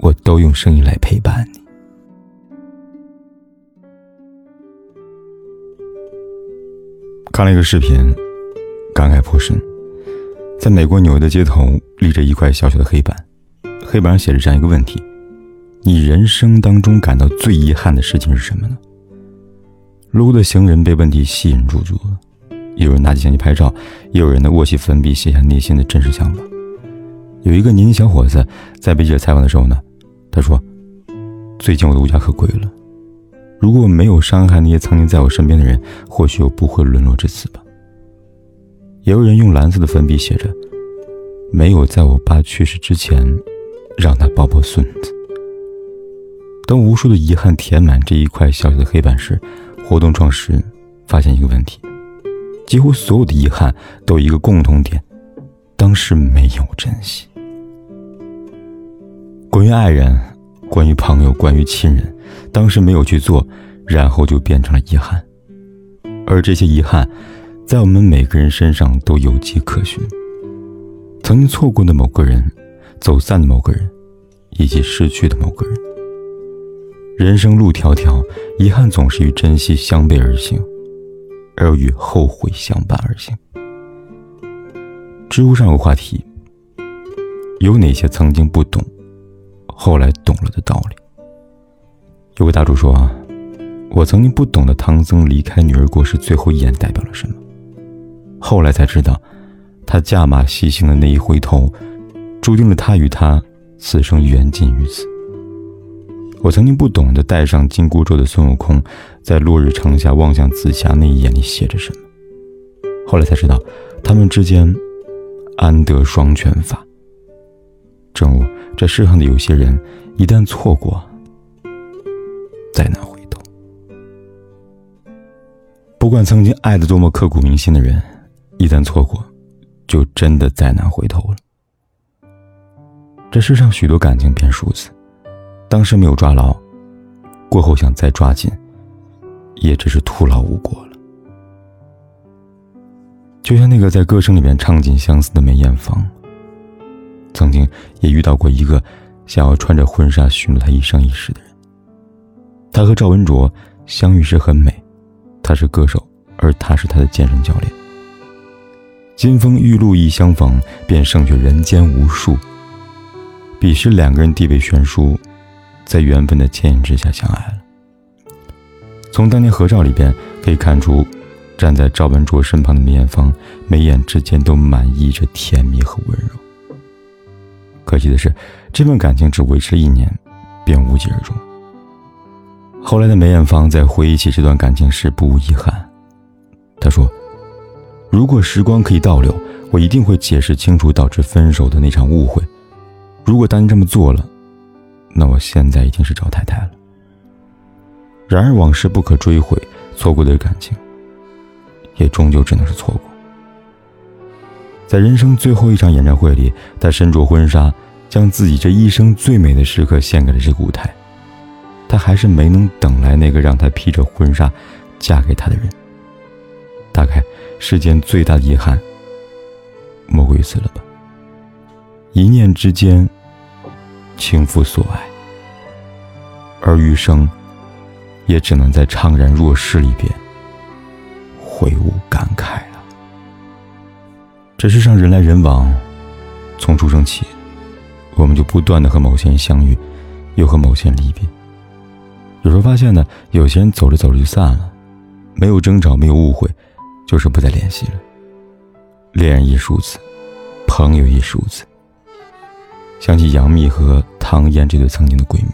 我都用声音来陪伴你。看了一个视频，感慨颇深。在美国纽约的街头，立着一块小小的黑板，黑板上写着这样一个问题：你人生当中感到最遗憾的事情是什么呢？路过的行人被问题吸引住住了，有人拿起相机拍照，也有人呢握起粉笔写下内心的真实想法。有一个年轻小伙子在被记者采访的时候呢，他说：“最近我的物价可归了。”如果没有伤害那些曾经在我身边的人，或许我不会沦落至此吧。也有人用蓝色的粉笔写着：“没有在我爸去世之前，让他抱抱孙子。”当无数的遗憾填满这一块小小的黑板时，活动创始人发现一个问题：几乎所有的遗憾都有一个共同点，当时没有珍惜。关于爱人。关于朋友，关于亲人，当时没有去做，然后就变成了遗憾。而这些遗憾，在我们每个人身上都有迹可循。曾经错过的某个人，走散的某个人，以及失去的某个人。人生路迢迢，遗憾总是与珍惜相背而行，而与后悔相伴而行。知乎上有话题：有哪些曾经不懂？后来懂了的道理。有位大主说：“啊，我曾经不懂得唐僧离开女儿国时最后一眼代表了什么，后来才知道，他驾马西行的那一回头，注定了他与她此生缘尽于此。我曾经不懂得戴上紧箍咒的孙悟空，在落日城下望向紫霞那一眼里写着什么，后来才知道，他们之间安得双全法。正如。”这世上的有些人，一旦错过，再难回头。不管曾经爱的多么刻骨铭心的人，一旦错过，就真的再难回头了。这世上许多感情便如此，当时没有抓牢，过后想再抓紧，也只是徒劳无果了。就像那个在歌声里面唱尽相思的梅艳芳。曾经也遇到过一个想要穿着婚纱许诺他一生一世的人。他和赵文卓相遇时很美，他是歌手，而他是他的健身教练。金风玉露一相逢，便胜却人间无数。彼时两个人地位悬殊，在缘分的牵引之下相爱了。从当年合照里边可以看出，站在赵文卓身旁的梅艳芳，眉眼之间都满溢着甜蜜和温柔。可惜的是，这份感情只维持了一年，便无疾而终。后来的梅艳芳在回忆起这段感情时，不无遗憾。她说：“如果时光可以倒流，我一定会解释清楚导致分手的那场误会。如果当年这么做了，那我现在已经是赵太太了。”然而往事不可追悔，错过的感情，也终究只能是错过。在人生最后一场演唱会里，他身着婚纱，将自己这一生最美的时刻献给了这个舞台。他还是没能等来那个让他披着婚纱嫁给他的人。大概世间最大的遗憾，莫过于此了吧。一念之间，倾覆所爱，而余生，也只能在怅然若失里边，悔悟感慨。这世上人来人往，从出生起，我们就不断的和某些人相遇，又和某些人离别。有时候发现呢，有些人走着走着就散了，没有争吵，没有误会，就是不再联系了。恋人亦如此，朋友亦如此。想起杨幂和唐嫣这对曾经的闺蜜，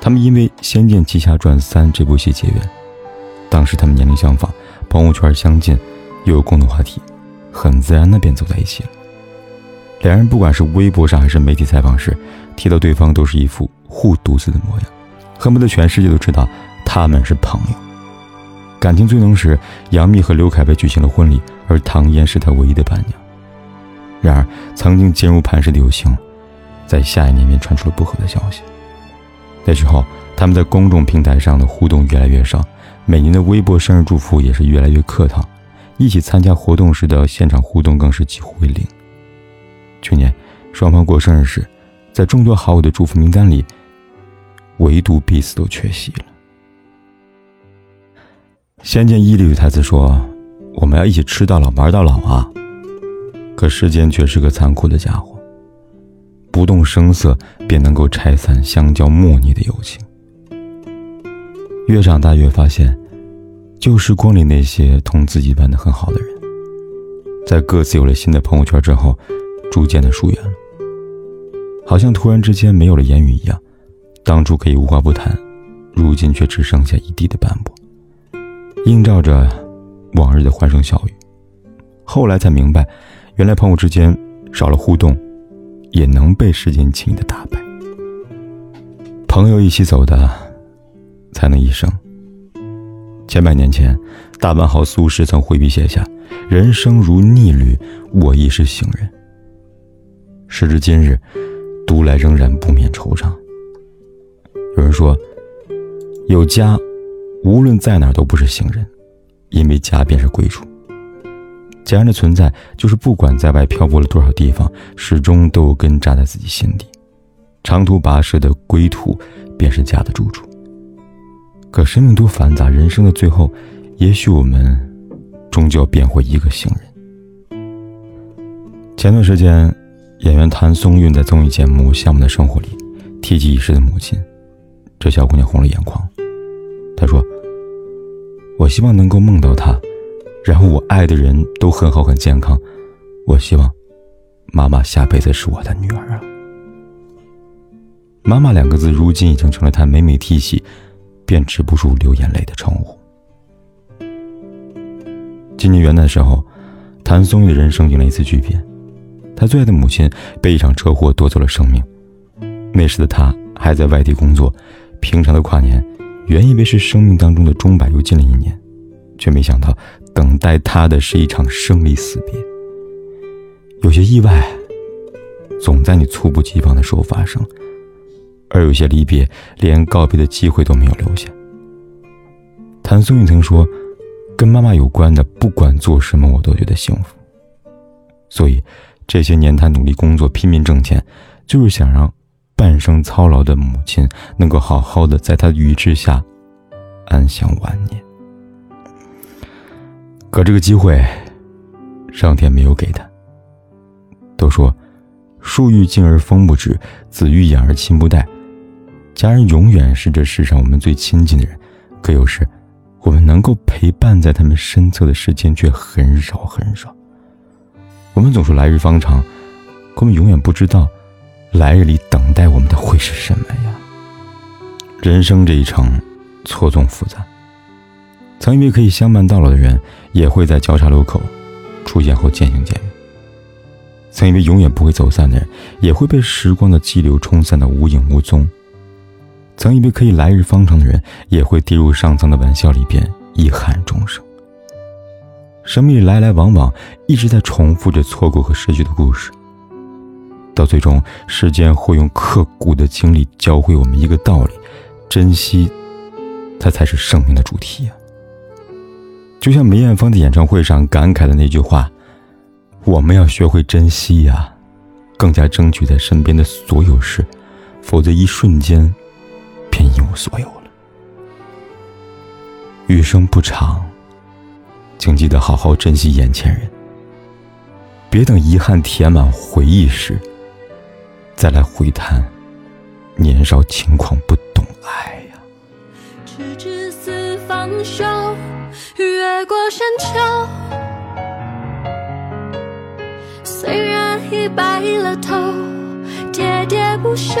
她们因为《仙剑奇侠传三》这部戏结缘，当时她们年龄相仿，朋友圈相近，又有共同话题。很自然的便走在一起了。两人不管是微博上还是媒体采访时，提到对方都是一副护犊子的模样，恨不得全世界都知道他们是朋友。感情最浓时，杨幂和刘恺威举行了婚礼，而唐嫣是他唯一的伴娘。然而，曾经坚如磐石的友情，在下一年便传出了不和的消息。那时候，他们在公众平台上的互动越来越少，每年的微博生日祝福也是越来越客套，一起参加活动时的现场互动更是几乎为零。去年，双方过生日时，在众多好友的祝福名单里，唯独彼此都缺席了。《仙剑一》里有台词说：“我们要一起吃到老，玩到老啊！”可世间却是个残酷的家伙，不动声色便能够拆散相交莫逆的友情。越长大越发现，旧时光里那些同自己玩的很好的人，在各自有了新的朋友圈之后，逐渐的疏远了，好像突然之间没有了言语一样。当初可以无话不谈，如今却只剩下一地的斑驳。映照着往日的欢声笑语，后来才明白，原来朋友之间少了互动，也能被时间轻易的打败。朋友一起走的，才能一生。千百年前，大文豪苏轼曾挥笔写下：“人生如逆旅，我亦是行人。”时至今日，读来仍然不免惆怅。有人说，有家。无论在哪都不是行人，因为家便是归处。家人的存在，就是不管在外漂泊了多少地方，始终都有根扎在自己心底。长途跋涉的归途，便是家的住处。可生命多繁杂，人生的最后，也许我们终究要变回一个行人。前段时间，演员谭松韵在综艺节目《项目的生活》里提及已逝的母亲，这小姑娘红了眼眶。她说。我希望能够梦到她，然后我爱的人都很好很健康。我希望妈妈下辈子是我的女儿啊。妈妈两个字如今已经成了他每每提起便止不住流眼泪的称呼。今年元旦的时候，谭松韵的人生迎来一次巨变，他最爱的母亲被一场车祸夺走了生命。那时的他还在外地工作，平常的跨年。原以为是生命当中的钟摆又近了一年，却没想到等待他的是一场生离死别。有些意外，总在你猝不及防的时候发生，而有些离别，连告别的机会都没有留下。谭松韵曾说：“跟妈妈有关的，不管做什么，我都觉得幸福。”所以，这些年他努力工作，拼命挣钱，就是想让。半生操劳的母亲能够好好的在他的羽翼下安享晚年，可这个机会，上天没有给他。都说树欲静而风不止，子欲养而亲不待。家人永远是这世上我们最亲近的人，可有时我们能够陪伴在他们身侧的时间却很少很少。我们总说来日方长，可我们永远不知道。来日里等待我们的会是什么呀？人生这一程，错综复杂。曾以为可以相伴到老的人，也会在交叉路口出现后渐行渐远。曾以为永远不会走散的人，也会被时光的激流冲散的无影无踪。曾以为可以来日方长的人，也会跌入上苍的玩笑里边遗憾终生。生命来来往往，一直在重复着错过和失去的故事。到最终，时间会用刻骨的经历教会我们一个道理：珍惜，它才是生命的主题呀。就像梅艳芳在演唱会上感慨的那句话：“我们要学会珍惜呀，更加争取在身边的所有事，否则一瞬间，便一无所有了。”余生不长，请记得好好珍惜眼前人，别等遗憾填满回忆时。再来回谈年少轻狂不懂爱呀直至四方休越过山丘虽然已白了头喋喋不休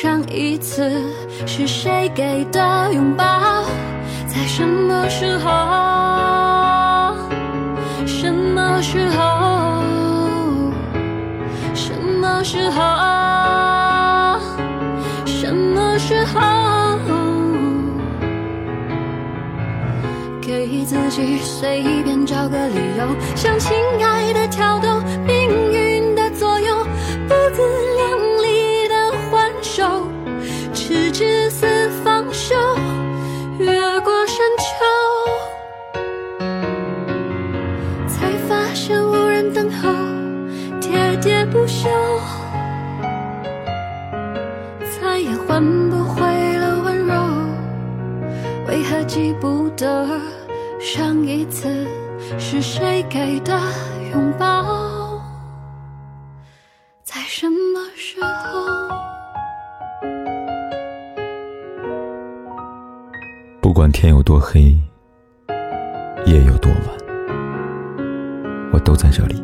上一次是谁给的拥抱？在什么时候？什么时候？什么时候？什么时候？给自己随便找个理由，向亲爱的挑逗后，喋喋不休，再也换不回了温柔。为何记不得上一次是谁给的拥抱？在什么时候？不管天有多黑，夜有多晚，我都在这里，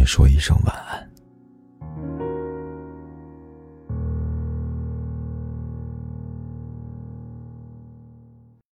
你说一声晚安。